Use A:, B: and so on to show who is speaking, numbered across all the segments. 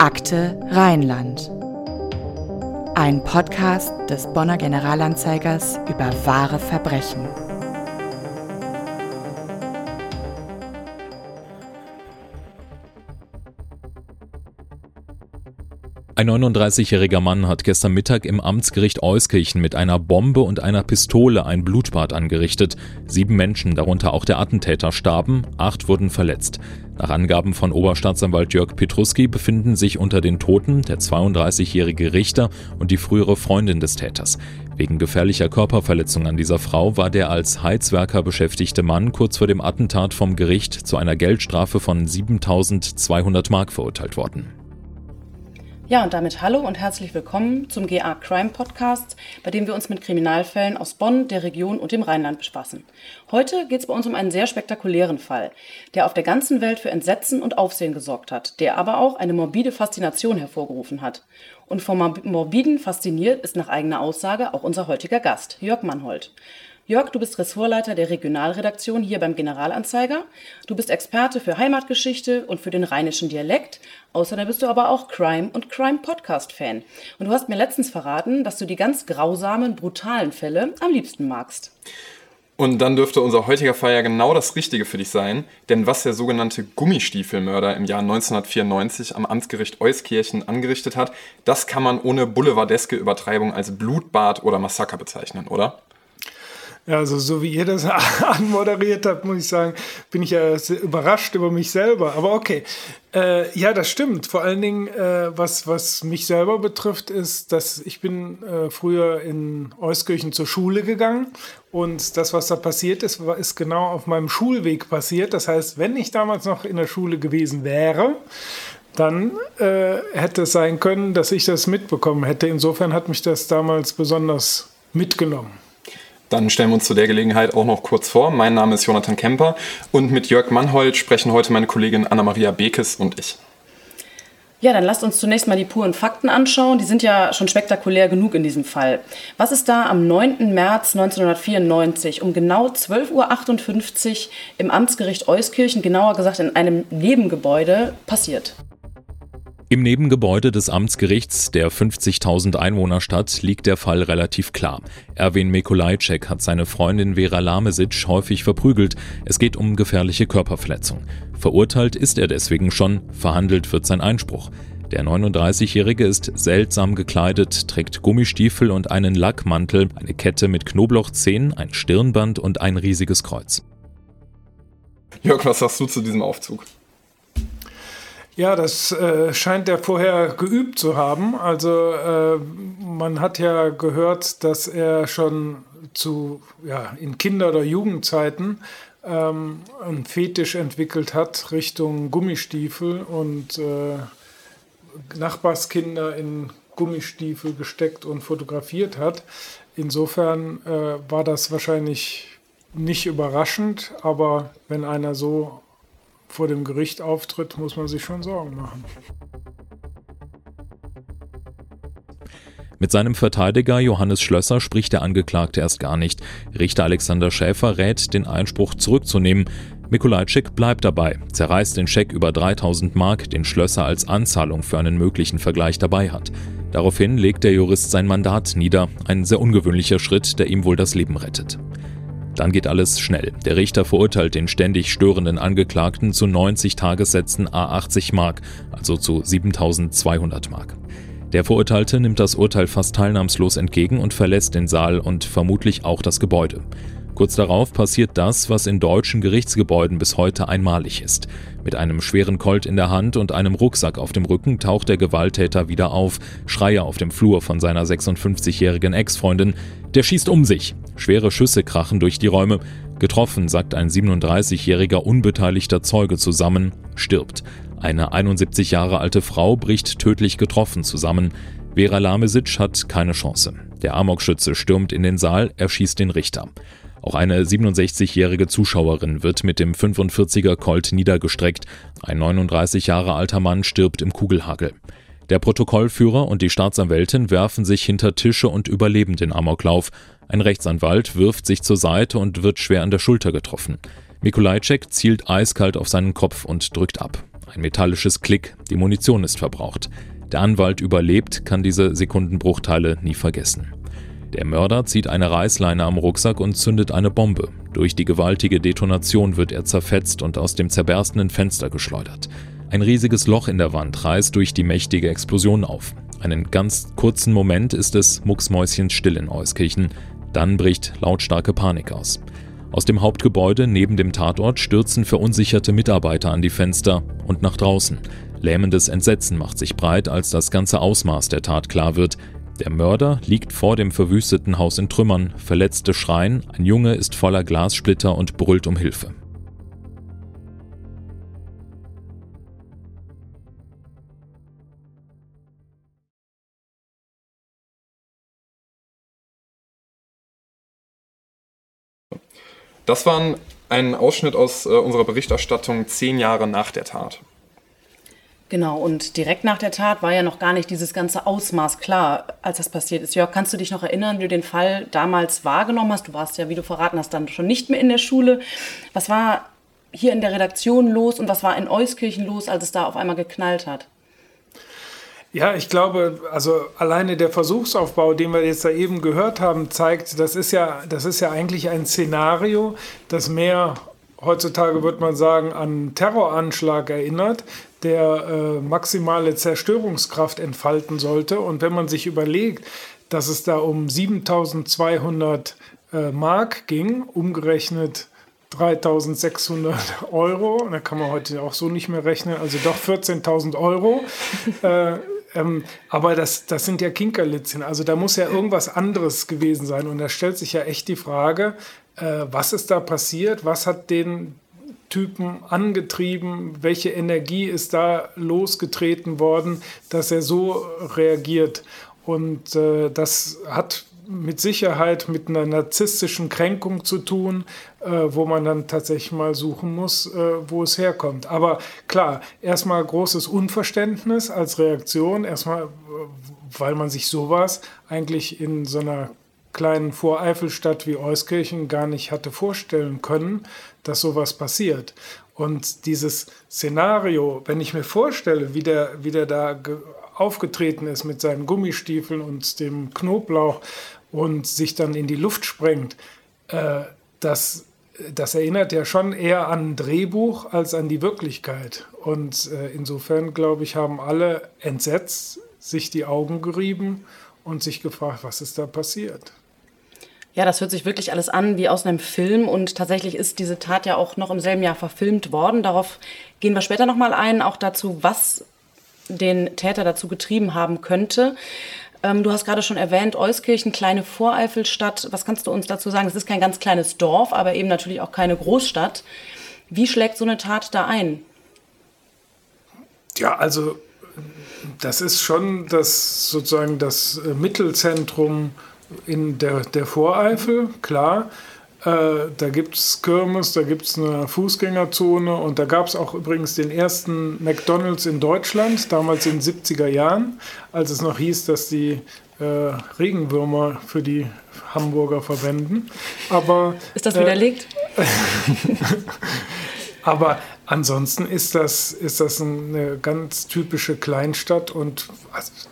A: Akte Rheinland. Ein Podcast des Bonner Generalanzeigers über wahre Verbrechen.
B: Ein 39-jähriger Mann hat gestern Mittag im Amtsgericht Euskirchen mit einer Bombe und einer Pistole ein Blutbad angerichtet. Sieben Menschen, darunter auch der Attentäter, starben, acht wurden verletzt. Nach Angaben von Oberstaatsanwalt Jörg Petruski befinden sich unter den Toten der 32-jährige Richter und die frühere Freundin des Täters. Wegen gefährlicher Körperverletzung an dieser Frau war der als Heizwerker beschäftigte Mann kurz vor dem Attentat vom Gericht zu einer Geldstrafe von 7200 Mark verurteilt worden.
C: Ja, und damit hallo und herzlich willkommen zum GA Crime Podcast, bei dem wir uns mit Kriminalfällen aus Bonn, der Region und dem Rheinland bespaßen. Heute geht es bei uns um einen sehr spektakulären Fall, der auf der ganzen Welt für Entsetzen und Aufsehen gesorgt hat, der aber auch eine morbide Faszination hervorgerufen hat. Und vom Morbiden fasziniert ist nach eigener Aussage auch unser heutiger Gast, Jörg Mannhold. Jörg, du bist Ressortleiter der Regionalredaktion hier beim Generalanzeiger. Du bist Experte für Heimatgeschichte und für den rheinischen Dialekt. Außerdem bist du aber auch Crime- und Crime-Podcast-Fan. Und du hast mir letztens verraten, dass du die ganz grausamen, brutalen Fälle am liebsten magst.
D: Und dann dürfte unser heutiger Fall ja genau das Richtige für dich sein, denn was der sogenannte Gummistiefelmörder im Jahr 1994 am Amtsgericht Euskirchen angerichtet hat, das kann man ohne boulevardeske Übertreibung als Blutbad oder Massaker bezeichnen, oder?
E: Ja, also so wie ihr das anmoderiert habt, muss ich sagen, bin ich ja überrascht über mich selber. Aber okay. Äh, ja, das stimmt. Vor allen Dingen, äh, was, was mich selber betrifft, ist, dass ich bin äh, früher in Euskirchen zur Schule gegangen und das, was da passiert ist, war, ist genau auf meinem Schulweg passiert. Das heißt, wenn ich damals noch in der Schule gewesen wäre, dann äh, hätte es sein können, dass ich das mitbekommen hätte. Insofern hat mich das damals besonders mitgenommen.
D: Dann stellen wir uns zu der Gelegenheit auch noch kurz vor. Mein Name ist Jonathan Kemper und mit Jörg Mannhold sprechen heute meine Kollegin Anna-Maria Bekes und ich.
C: Ja, dann lasst uns zunächst mal die puren Fakten anschauen. Die sind ja schon spektakulär genug in diesem Fall. Was ist da am 9. März 1994 um genau 12.58 Uhr im Amtsgericht Euskirchen, genauer gesagt in einem Nebengebäude, passiert?
B: Im Nebengebäude des Amtsgerichts der 50.000 Einwohnerstadt liegt der Fall relativ klar. Erwin Mikolajczyk hat seine Freundin Vera Lamesic häufig verprügelt. Es geht um gefährliche Körperverletzung. Verurteilt ist er deswegen schon, verhandelt wird sein Einspruch. Der 39-Jährige ist seltsam gekleidet, trägt Gummistiefel und einen Lackmantel, eine Kette mit Knoblauchzehen, ein Stirnband und ein riesiges Kreuz.
D: Jörg, was sagst du zu diesem Aufzug?
E: Ja, das äh, scheint er vorher geübt zu haben. Also äh, man hat ja gehört, dass er schon zu ja, in Kinder- oder Jugendzeiten ähm, einen Fetisch entwickelt hat Richtung Gummistiefel und äh, Nachbarskinder in Gummistiefel gesteckt und fotografiert hat. Insofern äh, war das wahrscheinlich nicht überraschend, aber wenn einer so vor dem Gericht auftritt, muss man sich schon Sorgen machen.
B: Mit seinem Verteidiger Johannes Schlösser spricht der Angeklagte erst gar nicht. Richter Alexander Schäfer rät, den Einspruch zurückzunehmen. Mikulajczyk bleibt dabei, zerreißt den Scheck über 3000 Mark, den Schlösser als Anzahlung für einen möglichen Vergleich dabei hat. Daraufhin legt der Jurist sein Mandat nieder, ein sehr ungewöhnlicher Schritt, der ihm wohl das Leben rettet. Dann geht alles schnell. Der Richter verurteilt den ständig störenden Angeklagten zu 90 Tagessätzen A80 Mark, also zu 7200 Mark. Der Verurteilte nimmt das Urteil fast teilnahmslos entgegen und verlässt den Saal und vermutlich auch das Gebäude. Kurz darauf passiert das, was in deutschen Gerichtsgebäuden bis heute einmalig ist. Mit einem schweren Colt in der Hand und einem Rucksack auf dem Rücken taucht der Gewalttäter wieder auf, Schreie auf dem Flur von seiner 56-jährigen Ex-Freundin. Der schießt um sich. Schwere Schüsse krachen durch die Räume. Getroffen, sagt ein 37-jähriger unbeteiligter Zeuge zusammen, stirbt. Eine 71 Jahre alte Frau bricht tödlich getroffen zusammen. Vera Lamesic hat keine Chance. Der Amokschütze stürmt in den Saal, erschießt den Richter. Auch eine 67-jährige Zuschauerin wird mit dem 45er Colt niedergestreckt. Ein 39 Jahre alter Mann stirbt im Kugelhagel. Der Protokollführer und die Staatsanwältin werfen sich hinter Tische und überleben den Amoklauf. Ein Rechtsanwalt wirft sich zur Seite und wird schwer an der Schulter getroffen. Mikulajczyk zielt eiskalt auf seinen Kopf und drückt ab. Ein metallisches Klick, die Munition ist verbraucht. Der Anwalt überlebt, kann diese Sekundenbruchteile nie vergessen. Der Mörder zieht eine Reißleine am Rucksack und zündet eine Bombe. Durch die gewaltige Detonation wird er zerfetzt und aus dem zerberstenden Fenster geschleudert. Ein riesiges Loch in der Wand reißt durch die mächtige Explosion auf. Einen ganz kurzen Moment ist es mucksmäuschenstill in Euskirchen. Dann bricht lautstarke Panik aus. Aus dem Hauptgebäude neben dem Tatort stürzen verunsicherte Mitarbeiter an die Fenster und nach draußen. Lähmendes Entsetzen macht sich breit, als das ganze Ausmaß der Tat klar wird. Der Mörder liegt vor dem verwüsteten Haus in Trümmern, Verletzte schreien, ein Junge ist voller Glassplitter und brüllt um Hilfe.
D: Das war ein Ausschnitt aus äh, unserer Berichterstattung zehn Jahre nach der Tat.
C: Genau, und direkt nach der Tat war ja noch gar nicht dieses ganze Ausmaß klar, als das passiert ist. Jörg, kannst du dich noch erinnern, wie du den Fall damals wahrgenommen hast? Du warst ja, wie du verraten hast, dann schon nicht mehr in der Schule. Was war hier in der Redaktion los und was war in Euskirchen los, als es da auf einmal geknallt hat?
E: Ja, ich glaube, also alleine der Versuchsaufbau, den wir jetzt da eben gehört haben, zeigt, das ist ja, das ist ja eigentlich ein Szenario, das mehr heutzutage würde man sagen, an Terroranschlag erinnert, der äh, maximale Zerstörungskraft entfalten sollte. Und wenn man sich überlegt, dass es da um 7200 äh, Mark ging, umgerechnet 3600 Euro, da kann man heute auch so nicht mehr rechnen, also doch 14.000 Euro. äh, ähm, aber das, das sind ja Kinkerlitzchen. Also da muss ja irgendwas anderes gewesen sein. Und da stellt sich ja echt die Frage, äh, was ist da passiert? Was hat den Typen angetrieben? Welche Energie ist da losgetreten worden, dass er so reagiert? Und äh, das hat mit Sicherheit mit einer narzisstischen Kränkung zu tun, äh, wo man dann tatsächlich mal suchen muss, äh, wo es herkommt. Aber klar, erstmal großes Unverständnis als Reaktion, erstmal, äh, weil man sich sowas eigentlich in so einer kleinen Voreifelstadt wie Euskirchen gar nicht hatte vorstellen können, dass sowas passiert. Und dieses Szenario, wenn ich mir vorstelle, wie der, wie der da aufgetreten ist mit seinen Gummistiefeln und dem Knoblauch und sich dann in die Luft sprengt, äh, das, das erinnert ja schon eher an ein Drehbuch als an die Wirklichkeit. Und äh, insofern, glaube ich, haben alle entsetzt sich die Augen gerieben und sich gefragt, was ist da passiert.
C: Ja, das hört sich wirklich alles an wie aus einem Film und tatsächlich ist diese Tat ja auch noch im selben Jahr verfilmt worden. Darauf gehen wir später nochmal ein, auch dazu, was den Täter dazu getrieben haben könnte. Ähm, du hast gerade schon erwähnt, Euskirchen, kleine Voreifelstadt. Was kannst du uns dazu sagen? Es ist kein ganz kleines Dorf, aber eben natürlich auch keine Großstadt. Wie schlägt so eine Tat da ein?
E: Ja, also das ist schon das sozusagen das äh, Mittelzentrum in der, der Voreifel, klar. Äh, da gibt es Kirmes, da gibt es eine Fußgängerzone und da gab es auch übrigens den ersten McDonalds in Deutschland, damals in den 70er Jahren, als es noch hieß, dass die äh, Regenwürmer für die Hamburger verwenden. Aber,
C: Ist das widerlegt? Äh,
E: aber ansonsten ist das, ist das eine ganz typische Kleinstadt und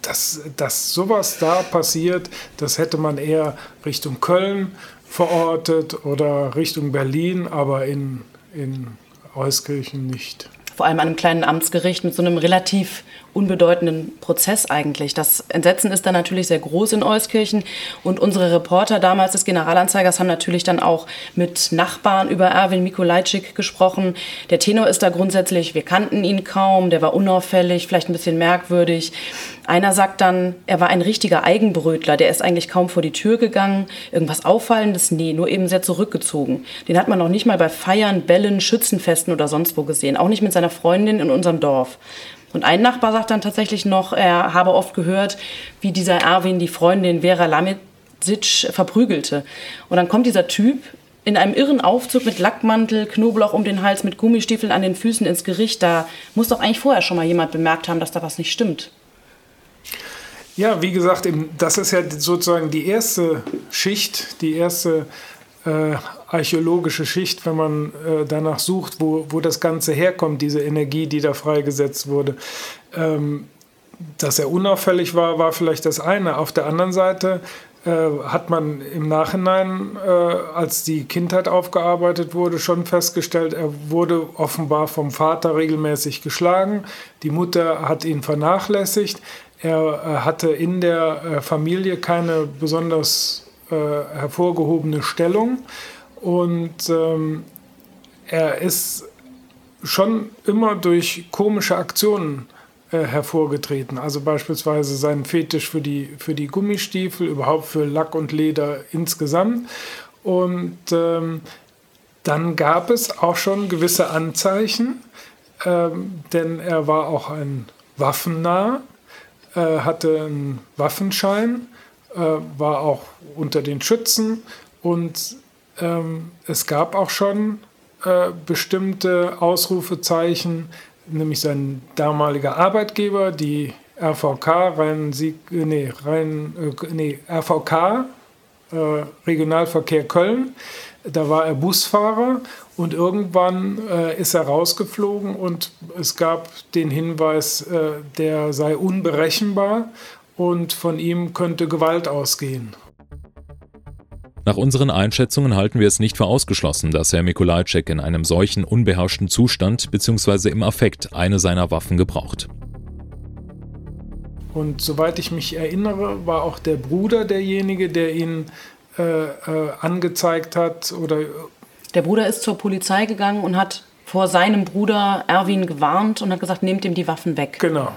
E: dass, dass sowas da passiert, das hätte man eher Richtung Köln verortet oder Richtung Berlin, aber in, in Euskirchen nicht.
C: Vor allem an einem kleinen Amtsgericht mit so einem relativ unbedeutenden Prozess eigentlich. Das Entsetzen ist dann natürlich sehr groß in Euskirchen und unsere Reporter damals des Generalanzeigers haben natürlich dann auch mit Nachbarn über Erwin Mikolajczyk gesprochen. Der Tenor ist da grundsätzlich, wir kannten ihn kaum, der war unauffällig, vielleicht ein bisschen merkwürdig. Einer sagt dann, er war ein richtiger Eigenbrötler, der ist eigentlich kaum vor die Tür gegangen. Irgendwas Auffallendes? Nee, nur eben sehr zurückgezogen. Den hat man noch nicht mal bei Feiern, Bällen, Schützenfesten oder sonst wo gesehen. Auch nicht mit seiner Freundin in unserem Dorf. Und ein Nachbar sagt dann tatsächlich noch, er habe oft gehört, wie dieser Erwin die Freundin Vera Lamidzic verprügelte. Und dann kommt dieser Typ in einem irren Aufzug mit Lackmantel, Knoblauch um den Hals, mit Gummistiefeln an den Füßen ins Gericht. Da muss doch eigentlich vorher schon mal jemand bemerkt haben, dass da was nicht stimmt.
E: Ja, wie gesagt, das ist ja sozusagen die erste Schicht, die erste äh, archäologische Schicht, wenn man äh, danach sucht, wo, wo das Ganze herkommt, diese Energie, die da freigesetzt wurde. Ähm, dass er unauffällig war, war vielleicht das eine. Auf der anderen Seite äh, hat man im Nachhinein, äh, als die Kindheit aufgearbeitet wurde, schon festgestellt, er wurde offenbar vom Vater regelmäßig geschlagen. Die Mutter hat ihn vernachlässigt. Er äh, hatte in der äh, Familie keine besonders äh, hervorgehobene Stellung und ähm, er ist schon immer durch komische Aktionen äh, hervorgetreten. Also beispielsweise sein Fetisch für die, für die Gummistiefel, überhaupt für Lack und Leder insgesamt. Und ähm, dann gab es auch schon gewisse Anzeichen, ähm, denn er war auch ein Waffennah, äh, hatte einen Waffenschein, äh, war auch unter den Schützen und ähm, es gab auch schon äh, bestimmte Ausrufezeichen, nämlich sein damaliger Arbeitgeber, die RVK, Rhein, nee, Rhein, äh, nee, RVK, äh, Regionalverkehr Köln. Da war er Busfahrer und irgendwann äh, ist er rausgeflogen und es gab den Hinweis, äh, der sei unberechenbar und von ihm könnte Gewalt ausgehen.
B: Nach unseren Einschätzungen halten wir es nicht für ausgeschlossen, dass Herr Mikulajczyk in einem solchen unbeherrschten Zustand bzw. im Affekt eine seiner Waffen gebraucht.
E: Und soweit ich mich erinnere, war auch der Bruder derjenige, der ihn äh, äh, angezeigt hat oder.
C: Der Bruder ist zur Polizei gegangen und hat vor seinem Bruder Erwin gewarnt und hat gesagt, nehmt ihm die Waffen weg.
E: Genau,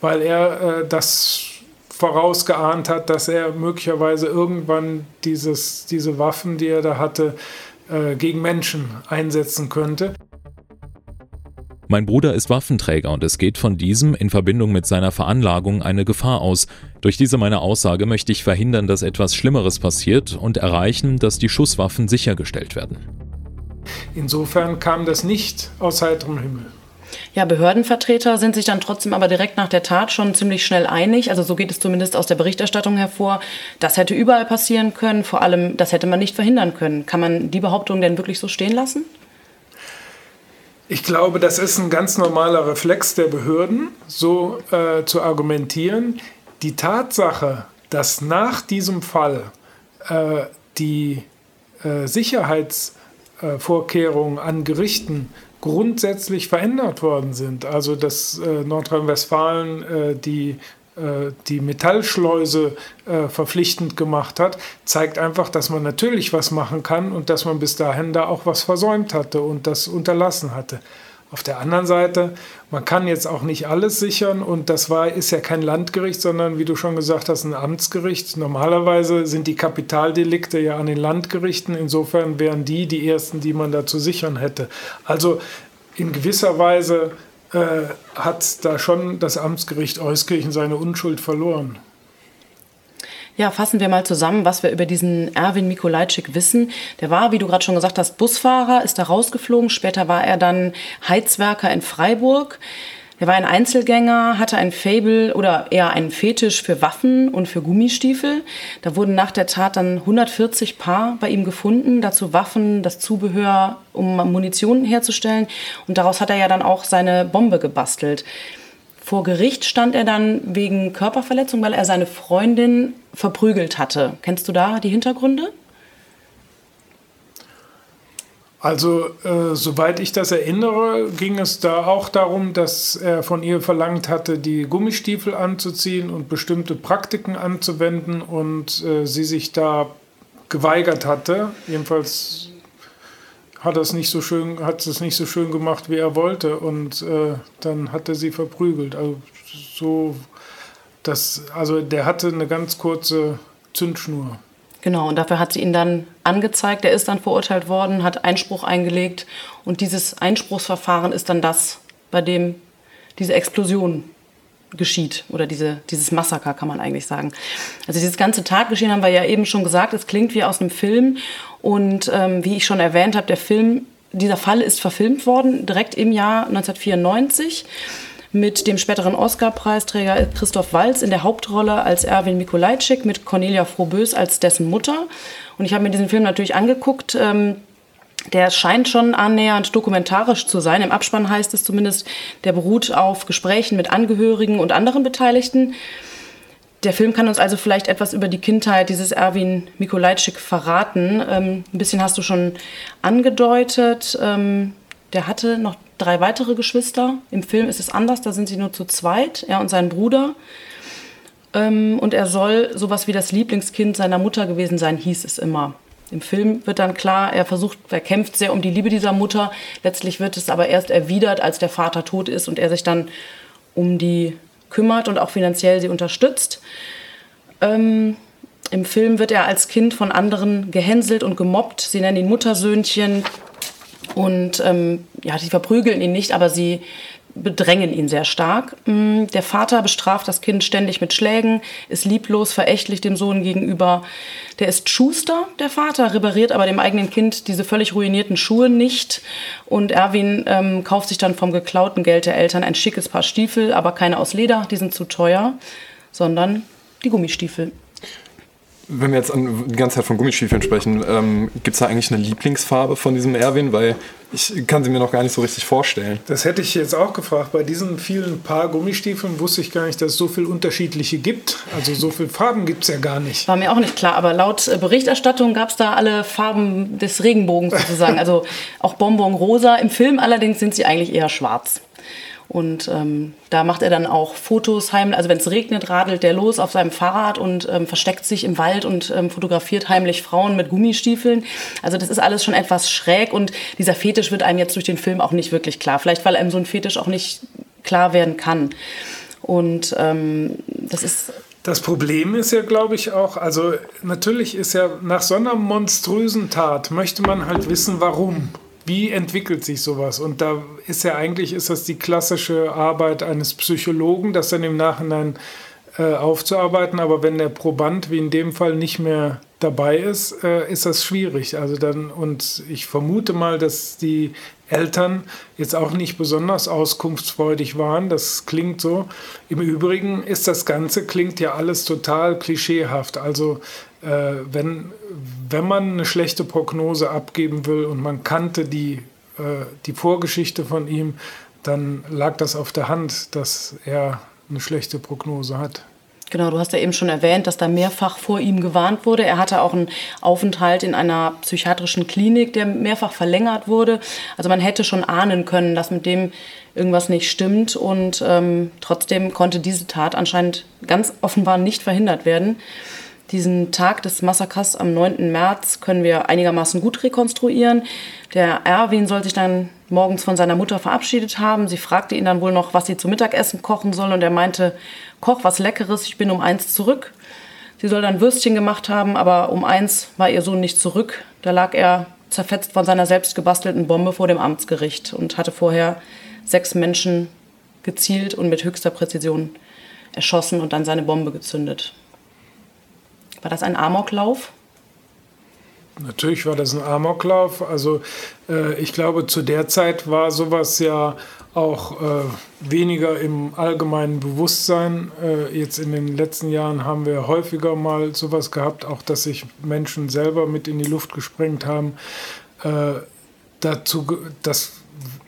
E: weil er äh, das vorausgeahnt hat, dass er möglicherweise irgendwann dieses, diese Waffen, die er da hatte, äh, gegen Menschen einsetzen könnte.
B: Mein Bruder ist Waffenträger und es geht von diesem in Verbindung mit seiner Veranlagung eine Gefahr aus. Durch diese meine Aussage möchte ich verhindern, dass etwas Schlimmeres passiert und erreichen, dass die Schusswaffen sichergestellt werden.
E: Insofern kam das nicht aus heiterem Himmel.
C: Ja, Behördenvertreter sind sich dann trotzdem aber direkt nach der Tat schon ziemlich schnell einig. Also so geht es zumindest aus der Berichterstattung hervor. Das hätte überall passieren können. Vor allem, das hätte man nicht verhindern können. Kann man die Behauptung denn wirklich so stehen lassen?
E: Ich glaube, das ist ein ganz normaler Reflex der Behörden, so äh, zu argumentieren. Die Tatsache, dass nach diesem Fall äh, die äh, Sicherheitsvorkehrungen an Gerichten grundsätzlich verändert worden sind. Also dass äh, Nordrhein-Westfalen äh, die äh, die Metallschleuse äh, verpflichtend gemacht hat, zeigt einfach, dass man natürlich was machen kann und dass man bis dahin da auch was versäumt hatte und das unterlassen hatte. Auf der anderen Seite, man kann jetzt auch nicht alles sichern und das war, ist ja kein Landgericht, sondern wie du schon gesagt hast, ein Amtsgericht. Normalerweise sind die Kapitaldelikte ja an den Landgerichten, insofern wären die die ersten, die man da zu sichern hätte. Also in gewisser Weise äh, hat da schon das Amtsgericht Euskirchen seine Unschuld verloren.
C: Ja, fassen wir mal zusammen, was wir über diesen Erwin Mikolajczyk wissen. Der war, wie du gerade schon gesagt hast, Busfahrer, ist da rausgeflogen. Später war er dann Heizwerker in Freiburg. Er war ein Einzelgänger, hatte ein Fable oder eher einen Fetisch für Waffen und für Gummistiefel. Da wurden nach der Tat dann 140 Paar bei ihm gefunden, dazu Waffen, das Zubehör, um Munition herzustellen. Und daraus hat er ja dann auch seine Bombe gebastelt. Vor Gericht stand er dann wegen Körperverletzung, weil er seine Freundin verprügelt hatte. Kennst du da die Hintergründe?
E: Also, äh, soweit ich das erinnere, ging es da auch darum, dass er von ihr verlangt hatte, die Gummistiefel anzuziehen und bestimmte Praktiken anzuwenden und äh, sie sich da geweigert hatte. Jedenfalls hat es nicht so schön, hat es nicht so schön gemacht, wie er wollte. Und äh, dann hat er sie verprügelt. Also so, das, also der hatte eine ganz kurze Zündschnur.
C: Genau, und dafür hat sie ihn dann angezeigt. Er ist dann verurteilt worden, hat Einspruch eingelegt. Und dieses Einspruchsverfahren ist dann das, bei dem diese Explosion geschieht oder diese, dieses Massaker, kann man eigentlich sagen. Also dieses ganze Tatgeschehen haben wir ja eben schon gesagt, es klingt wie aus einem Film und ähm, wie ich schon erwähnt habe, der Film, dieser Fall ist verfilmt worden, direkt im Jahr 1994 mit dem späteren Oscar-Preisträger Christoph Walz in der Hauptrolle als Erwin Mikulajczyk mit Cornelia Frohbös als dessen Mutter. Und ich habe mir diesen Film natürlich angeguckt. Ähm, der scheint schon annähernd dokumentarisch zu sein. Im Abspann heißt es zumindest, der beruht auf Gesprächen mit Angehörigen und anderen Beteiligten. Der Film kann uns also vielleicht etwas über die Kindheit dieses Erwin Mikulajczyk verraten. Ähm, ein bisschen hast du schon angedeutet. Ähm, der hatte noch drei weitere Geschwister. Im Film ist es anders, da sind sie nur zu zweit, er und sein Bruder. Ähm, und er soll sowas wie das Lieblingskind seiner Mutter gewesen sein, hieß es immer. Im Film wird dann klar, er versucht, er kämpft sehr um die Liebe dieser Mutter. Letztlich wird es aber erst erwidert, als der Vater tot ist und er sich dann um die kümmert und auch finanziell sie unterstützt. Ähm, Im Film wird er als Kind von anderen gehänselt und gemobbt. Sie nennen ihn Muttersöhnchen. Und ähm, ja, sie verprügeln ihn nicht, aber sie bedrängen ihn sehr stark. Mm, der Vater bestraft das Kind ständig mit Schlägen, ist lieblos, verächtlich dem Sohn gegenüber. Der ist Schuster, der Vater, repariert aber dem eigenen Kind diese völlig ruinierten Schuhe nicht. Und Erwin ähm, kauft sich dann vom geklauten Geld der Eltern ein schickes Paar Stiefel, aber keine aus Leder, die sind zu teuer, sondern die Gummistiefel.
D: Wenn wir jetzt an, die ganze Zeit von Gummistiefeln sprechen, ähm, gibt es da eigentlich eine Lieblingsfarbe von diesem Erwin? Weil ich kann sie mir noch gar nicht so richtig vorstellen.
E: Das hätte ich jetzt auch gefragt. Bei diesen vielen Paar Gummistiefeln wusste ich gar nicht, dass es so viele unterschiedliche gibt. Also so viele Farben gibt es ja gar nicht.
C: War mir auch nicht klar, aber laut äh, Berichterstattung gab es da alle Farben des Regenbogens sozusagen. also auch Bonbon rosa. Im Film allerdings sind sie eigentlich eher schwarz. Und ähm, da macht er dann auch Fotos heimlich. Also wenn es regnet, radelt der los auf seinem Fahrrad und ähm, versteckt sich im Wald und ähm, fotografiert heimlich Frauen mit Gummistiefeln. Also das ist alles schon etwas schräg und dieser Fetisch wird einem jetzt durch den Film auch nicht wirklich klar. Vielleicht weil einem so ein Fetisch auch nicht klar werden kann. Und ähm, das ist
E: das Problem ist ja, glaube ich, auch, also natürlich ist ja nach so einer monströsen Tat möchte man halt wissen, warum. Wie entwickelt sich sowas? Und da ist ja eigentlich, ist das die klassische Arbeit eines Psychologen, das dann im Nachhinein äh, aufzuarbeiten. Aber wenn der Proband, wie in dem Fall, nicht mehr dabei ist, äh, ist das schwierig. Also dann, und ich vermute mal, dass die Eltern jetzt auch nicht besonders auskunftsfreudig waren. Das klingt so. Im Übrigen ist das Ganze, klingt ja alles total klischeehaft. Also äh, wenn, wenn man eine schlechte Prognose abgeben will und man kannte die, äh, die Vorgeschichte von ihm, dann lag das auf der Hand, dass er eine schlechte Prognose hat.
C: Genau, du hast ja eben schon erwähnt, dass da mehrfach vor ihm gewarnt wurde. Er hatte auch einen Aufenthalt in einer psychiatrischen Klinik, der mehrfach verlängert wurde. Also man hätte schon ahnen können, dass mit dem irgendwas nicht stimmt. Und ähm, trotzdem konnte diese Tat anscheinend ganz offenbar nicht verhindert werden. Diesen Tag des Massakers am 9. März können wir einigermaßen gut rekonstruieren. Der Erwin soll sich dann morgens von seiner Mutter verabschiedet haben. Sie fragte ihn dann wohl noch, was sie zum Mittagessen kochen soll. Und er meinte, koch was Leckeres, ich bin um eins zurück. Sie soll dann Würstchen gemacht haben, aber um eins war ihr Sohn nicht zurück. Da lag er zerfetzt von seiner selbst gebastelten Bombe vor dem Amtsgericht und hatte vorher sechs Menschen gezielt und mit höchster Präzision erschossen und dann seine Bombe gezündet. War das ein Amoklauf?
E: Natürlich war das ein Amoklauf. Also äh, ich glaube, zu der Zeit war sowas ja auch äh, weniger im allgemeinen Bewusstsein. Äh, jetzt in den letzten Jahren haben wir häufiger mal sowas gehabt, auch dass sich Menschen selber mit in die Luft gesprengt haben. Äh, dazu, das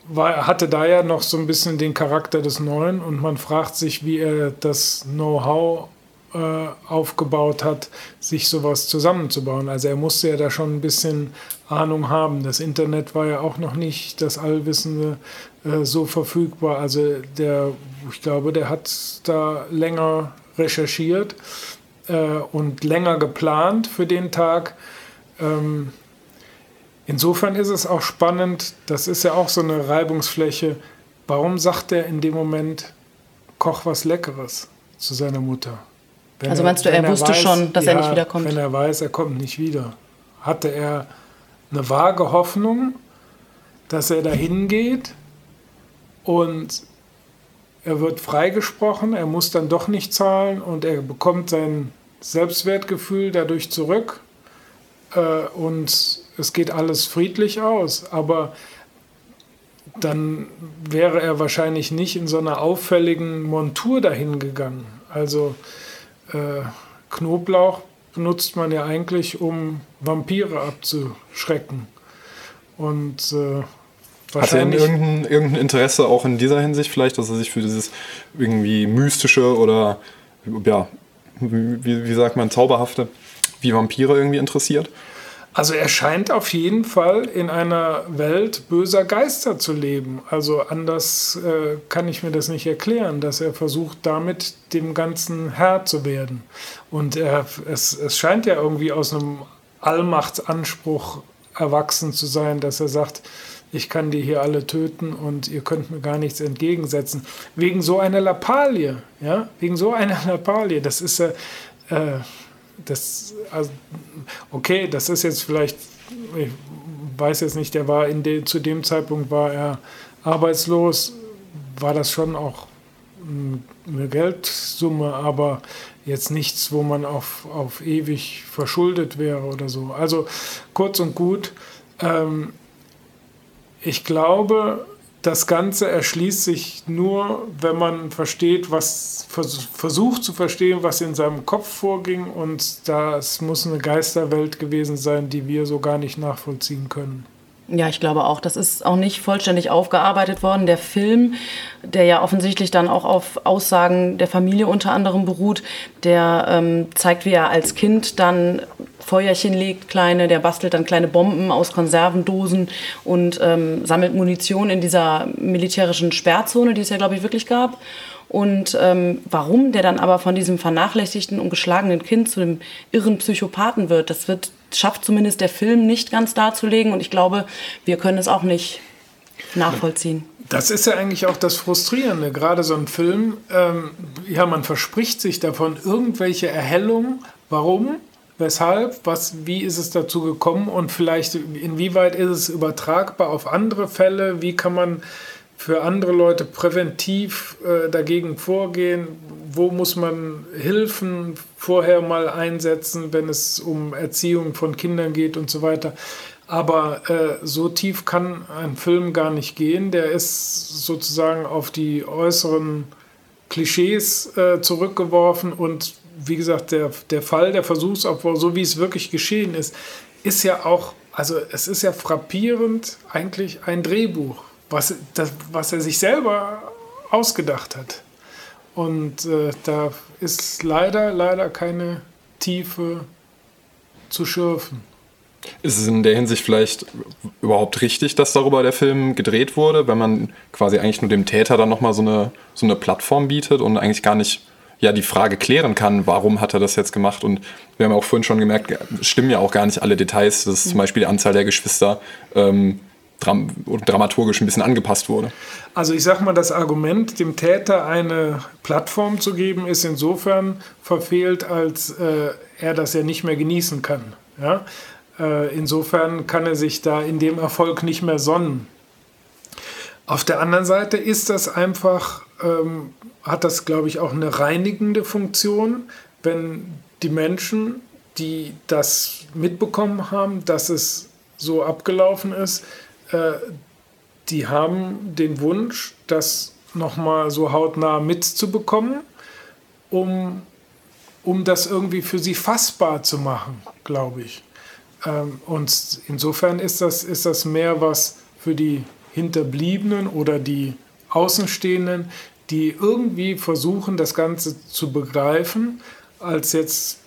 E: war, hatte da ja noch so ein bisschen den Charakter des Neuen und man fragt sich, wie er das Know-how aufgebaut hat, sich sowas zusammenzubauen. Also er musste ja da schon ein bisschen Ahnung haben. Das Internet war ja auch noch nicht das Allwissende äh, so verfügbar. Also der, ich glaube, der hat da länger recherchiert äh, und länger geplant für den Tag. Ähm, insofern ist es auch spannend, das ist ja auch so eine Reibungsfläche. Warum sagt er in dem Moment, koch was Leckeres zu seiner Mutter?
C: Wenn also meinst du, er, er wusste weiß, schon, dass ja, er nicht wiederkommt?
E: Wenn er weiß, er kommt nicht wieder. Hatte er eine vage Hoffnung, dass er dahin geht und er wird freigesprochen, er muss dann doch nicht zahlen und er bekommt sein Selbstwertgefühl dadurch zurück äh, und es geht alles friedlich aus. Aber dann wäre er wahrscheinlich nicht in so einer auffälligen Montur dahin gegangen. Also äh, Knoblauch benutzt man ja eigentlich, um Vampire abzuschrecken. Und äh,
D: hat er irgendein, irgendein Interesse auch in dieser Hinsicht vielleicht, dass er sich für dieses irgendwie mystische oder ja, wie, wie sagt man, zauberhafte, wie Vampire irgendwie interessiert?
E: Also er scheint auf jeden Fall in einer Welt böser Geister zu leben. Also anders äh, kann ich mir das nicht erklären, dass er versucht, damit dem Ganzen Herr zu werden. Und er, es, es scheint ja irgendwie aus einem Allmachtsanspruch erwachsen zu sein, dass er sagt, ich kann die hier alle töten und ihr könnt mir gar nichts entgegensetzen. Wegen so einer Lappalie, ja, wegen so einer Lappalie, das ist ja, äh, das, also, okay, das ist jetzt vielleicht, ich weiß jetzt nicht, der war in de, zu dem Zeitpunkt war er arbeitslos, war das schon auch eine Geldsumme, aber jetzt nichts, wo man auf, auf ewig verschuldet wäre oder so. Also kurz und gut, ähm, ich glaube, das Ganze erschließt sich nur, wenn man versteht, was versucht zu verstehen, was in seinem Kopf vorging. Und das muss eine Geisterwelt gewesen sein, die wir so gar nicht nachvollziehen können.
C: Ja, ich glaube auch. Das ist auch nicht vollständig aufgearbeitet worden. Der Film, der ja offensichtlich dann auch auf Aussagen der Familie unter anderem beruht, der ähm, zeigt, wie er als Kind dann Feuerchen legt, kleine, der bastelt dann kleine Bomben aus Konservendosen und ähm, sammelt Munition in dieser militärischen Sperrzone, die es ja, glaube ich, wirklich gab. Und ähm, warum der dann aber von diesem vernachlässigten und geschlagenen Kind zu dem irren Psychopathen wird, das wird, schafft zumindest der Film nicht ganz darzulegen. Und ich glaube, wir können es auch nicht nachvollziehen.
E: Das ist ja eigentlich auch das Frustrierende, gerade so ein Film. Ähm, ja, man verspricht sich davon irgendwelche Erhellung. Warum? Weshalb? Was, wie ist es dazu gekommen? Und vielleicht, inwieweit ist es übertragbar auf andere Fälle? Wie kann man für andere Leute präventiv äh, dagegen vorgehen? Wo muss man Hilfen vorher mal einsetzen, wenn es um Erziehung von Kindern geht und so weiter? Aber äh, so tief kann ein Film gar nicht gehen. Der ist sozusagen auf die äußeren Klischees äh, zurückgeworfen und wie gesagt, der, der Fall der Versuchsopfer, so wie es wirklich geschehen ist, ist ja auch, also es ist ja frappierend eigentlich ein Drehbuch, was, das, was er sich selber ausgedacht hat. Und äh, da ist leider, leider keine Tiefe zu schürfen.
D: Ist es in der Hinsicht vielleicht überhaupt richtig, dass darüber der Film gedreht wurde, wenn man quasi eigentlich nur dem Täter dann nochmal so eine, so eine Plattform bietet und eigentlich gar nicht ja die Frage klären kann, warum hat er das jetzt gemacht? Und wir haben auch vorhin schon gemerkt, stimmen ja auch gar nicht alle Details, dass mhm. zum Beispiel die Anzahl der Geschwister ähm, dram dramaturgisch ein bisschen angepasst wurde.
E: Also ich sage mal, das Argument, dem Täter eine Plattform zu geben, ist insofern verfehlt, als äh, er das ja nicht mehr genießen kann. Ja? Äh, insofern kann er sich da in dem Erfolg nicht mehr sonnen. Auf der anderen Seite ist das einfach ähm, hat das, glaube ich, auch eine reinigende Funktion, wenn die Menschen, die das mitbekommen haben, dass es so abgelaufen ist, äh, die haben den Wunsch, das nochmal so hautnah mitzubekommen, um, um das irgendwie für sie fassbar zu machen, glaube ich. Ähm, und insofern ist das, ist das mehr was für die Hinterbliebenen oder die Außenstehenden, die irgendwie versuchen, das Ganze zu begreifen, als jetzt,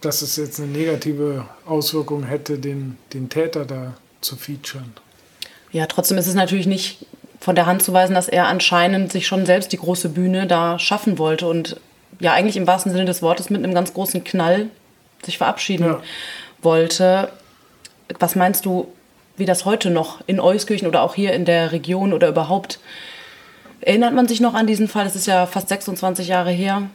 E: dass es jetzt eine negative Auswirkung hätte, den, den Täter da zu featuren.
C: Ja, trotzdem ist es natürlich nicht von der Hand zu weisen, dass er anscheinend sich schon selbst die große Bühne da schaffen wollte und ja eigentlich im wahrsten Sinne des Wortes mit einem ganz großen Knall sich verabschieden ja. wollte. Was meinst du, wie das heute noch in Euskirchen oder auch hier in der Region oder überhaupt Erinnert man sich noch an diesen Fall? Das ist ja fast 26 Jahre her.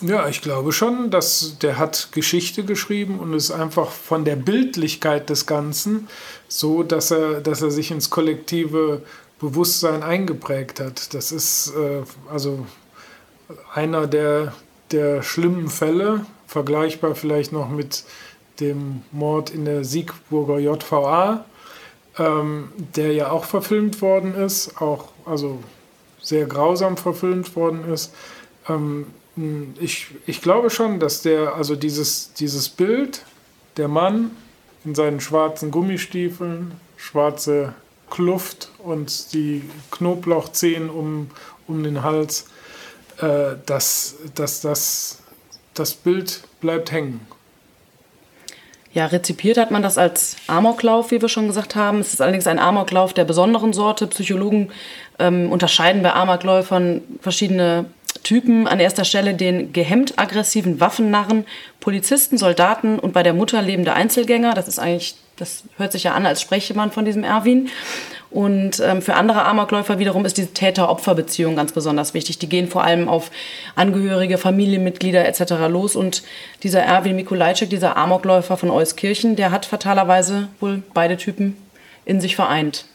E: Ja, ich glaube schon, dass der hat Geschichte geschrieben und ist einfach von der Bildlichkeit des Ganzen so, dass er, dass er sich ins kollektive Bewusstsein eingeprägt hat. Das ist äh, also einer der, der schlimmen Fälle, vergleichbar vielleicht noch mit dem Mord in der Siegburger JVA. ähm, der ja auch verfilmt worden ist, auch also sehr grausam verfilmt worden ist. Ähm, ich, ich glaube schon, dass der, also dieses, dieses Bild, der Mann in seinen schwarzen Gummistiefeln, schwarze Kluft und die Knoblauchzehen um, um den Hals, äh, dass, dass das, das Bild bleibt hängen.
C: Ja, rezipiert hat man das als Amoklauf, wie wir schon gesagt haben. Es ist allerdings ein Amoklauf der besonderen Sorte. Psychologen ähm, unterscheiden bei Amokläufern verschiedene Typen. An erster Stelle den gehemmt aggressiven Waffennarren, Polizisten, Soldaten und bei der Mutter lebende Einzelgänger. Das ist eigentlich, das hört sich ja an, als spreche man von diesem Erwin. Und ähm, für andere Amokläufer wiederum ist diese Täter-Opfer-Beziehung ganz besonders wichtig. Die gehen vor allem auf Angehörige, Familienmitglieder etc. los. Und dieser Erwin Mikulajczyk, dieser Amokläufer von Euskirchen, der hat fatalerweise wohl beide Typen in sich vereint.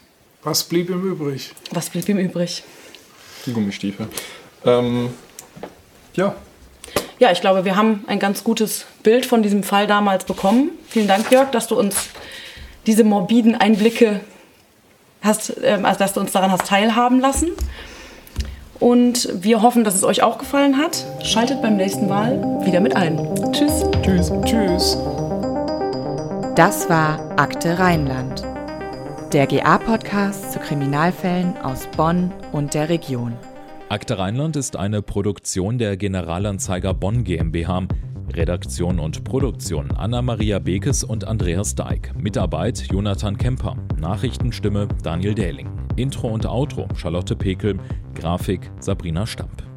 E: Was blieb ihm übrig?
C: Was blieb ihm übrig?
D: Die Gummistiefel. Ähm, ja.
C: Ja, ich glaube, wir haben ein ganz gutes Bild von diesem Fall damals bekommen. Vielen Dank, Jörg, dass du uns diese morbiden Einblicke hast, ähm, also dass du uns daran hast teilhaben lassen. Und wir hoffen, dass es euch auch gefallen hat. Schaltet beim nächsten Mal wieder mit ein. Tschüss.
E: Tschüss. Tschüss.
A: Das war Akte Rheinland, der GA-Podcast zu Kriminalfällen aus Bonn und der Region.
B: Akte Rheinland ist eine Produktion der Generalanzeiger Bonn GmbH. Redaktion und Produktion Anna-Maria Bekes und Andreas Deik. Mitarbeit Jonathan Kemper. Nachrichtenstimme Daniel Dähling. Intro und Outro Charlotte Pekel. Grafik Sabrina Stamp.